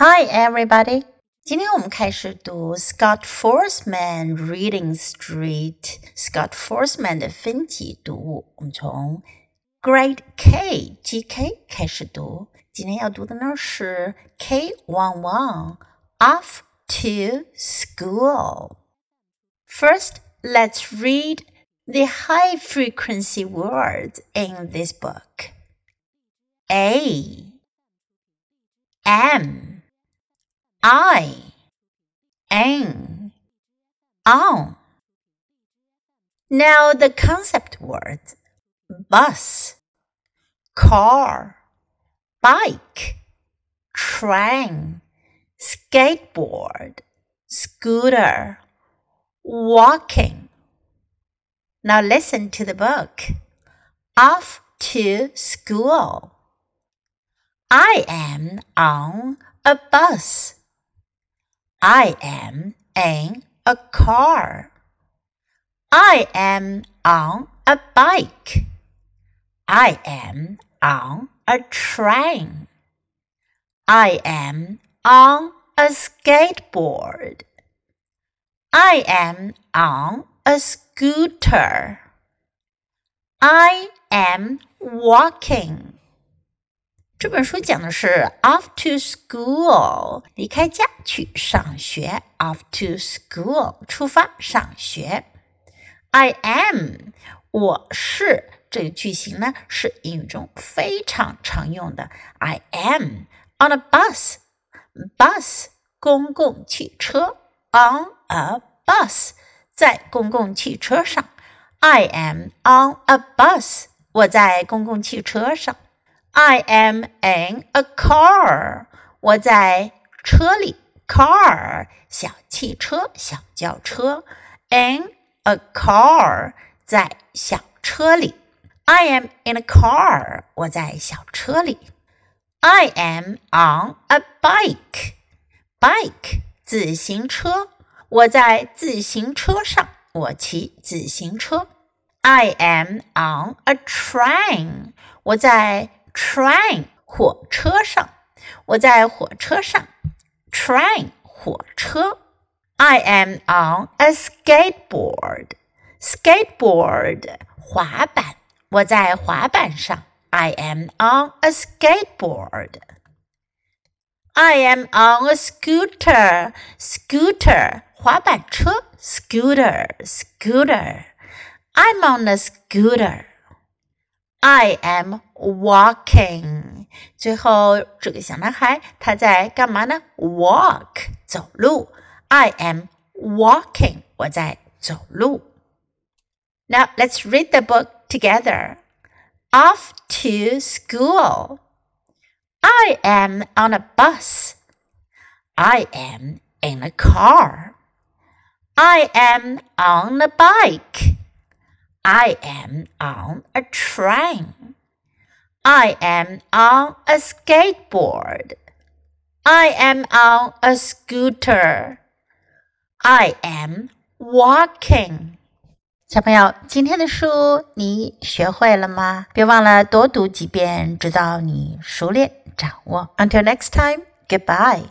Hi, everybody. 今天我们开始读 Scott Foresman Reading Street Scott Foresman 的分级读物，我们从 Grade K GK 开始读。今天要读的呢是 K One One Off to School. First, let's read the high frequency words in this book. A M I, N, on. Now the concept words bus, car, bike, train, skateboard, scooter, walking. Now listen to the book. Off to school. I am on a bus. I am in a car. I am on a bike. I am on a train. I am on a skateboard. I am on a scooter. I am walking. 这本书讲的是 off to school，离开家去上学。off to school，出发上学。I am，我是这个句型呢是英语中非常常用的。I am on a bus，bus 公共汽车，on a bus 在公共汽车上。I am on a bus，我在公共汽车上。I am in a car. 我在车里，car 小汽车、小轿车。In a car 在小车里。I am in a car. 我在小车里。I am on a bike. Bike 自行车。我在自行车上。我骑自行车。I am on a train. 我在 train 火车上，我在火车上。train 火车。I am on a skateboard. Skateboard 滑板，我在滑板上。I am on a skateboard. I am on a scooter. Scooter 滑板车。Scooter, scooter. I'm on a scooter. I am walking。最后这个小男孩他在干嘛呢？Walk 走路。I am walking。我在走路。Now let's read the book together. Off to school. I am on a bus. I am in a car. I am on a bike. I am on a train. I am on a skateboard. I am on a scooter. I am walking. 小朋友，今天的书你学会了吗？别忘了多读几遍，直到你熟练掌握。Until next time, goodbye.